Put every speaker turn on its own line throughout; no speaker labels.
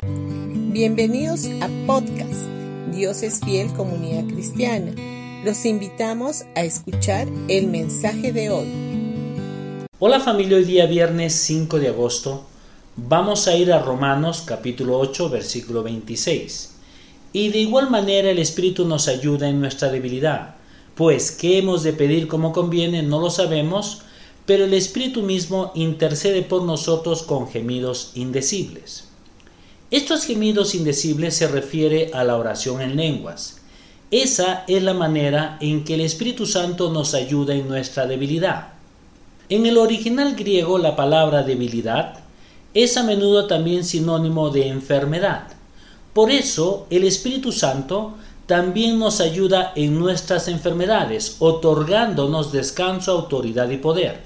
Bienvenidos a podcast Dios es fiel comunidad cristiana. Los invitamos a escuchar el mensaje de hoy.
Hola familia, hoy día viernes 5 de agosto vamos a ir a Romanos capítulo 8 versículo 26. Y de igual manera el Espíritu nos ayuda en nuestra debilidad, pues qué hemos de pedir como conviene no lo sabemos, pero el Espíritu mismo intercede por nosotros con gemidos indecibles. Estos gemidos indecibles se refiere a la oración en lenguas. Esa es la manera en que el Espíritu Santo nos ayuda en nuestra debilidad. En el original griego la palabra debilidad es a menudo también sinónimo de enfermedad. Por eso el Espíritu Santo también nos ayuda en nuestras enfermedades, otorgándonos descanso, autoridad y poder.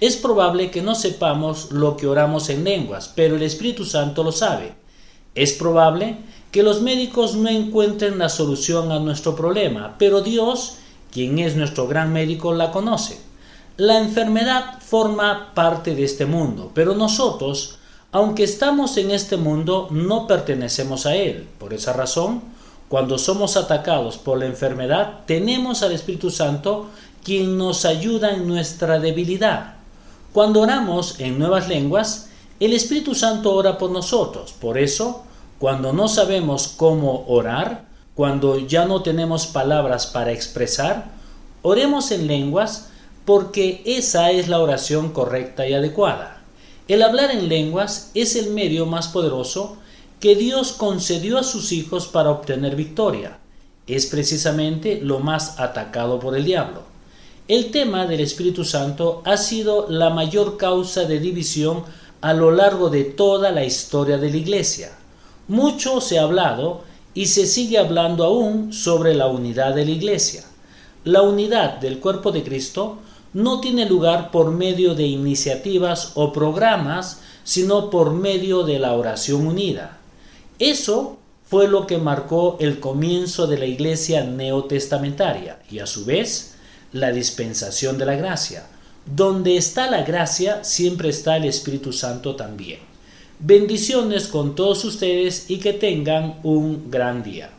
Es probable que no sepamos lo que oramos en lenguas, pero el Espíritu Santo lo sabe. Es probable que los médicos no encuentren la solución a nuestro problema, pero Dios, quien es nuestro gran médico, la conoce. La enfermedad forma parte de este mundo, pero nosotros, aunque estamos en este mundo, no pertenecemos a él. Por esa razón, cuando somos atacados por la enfermedad, tenemos al Espíritu Santo quien nos ayuda en nuestra debilidad. Cuando oramos en nuevas lenguas, el Espíritu Santo ora por nosotros. Por eso, cuando no sabemos cómo orar, cuando ya no tenemos palabras para expresar, oremos en lenguas porque esa es la oración correcta y adecuada. El hablar en lenguas es el medio más poderoso que Dios concedió a sus hijos para obtener victoria. Es precisamente lo más atacado por el diablo. El tema del Espíritu Santo ha sido la mayor causa de división a lo largo de toda la historia de la Iglesia. Mucho se ha hablado y se sigue hablando aún sobre la unidad de la Iglesia. La unidad del cuerpo de Cristo no tiene lugar por medio de iniciativas o programas, sino por medio de la oración unida. Eso fue lo que marcó el comienzo de la Iglesia neotestamentaria y a su vez la dispensación de la gracia. Donde está la gracia, siempre está el Espíritu Santo también. Bendiciones con todos ustedes y que tengan un gran día.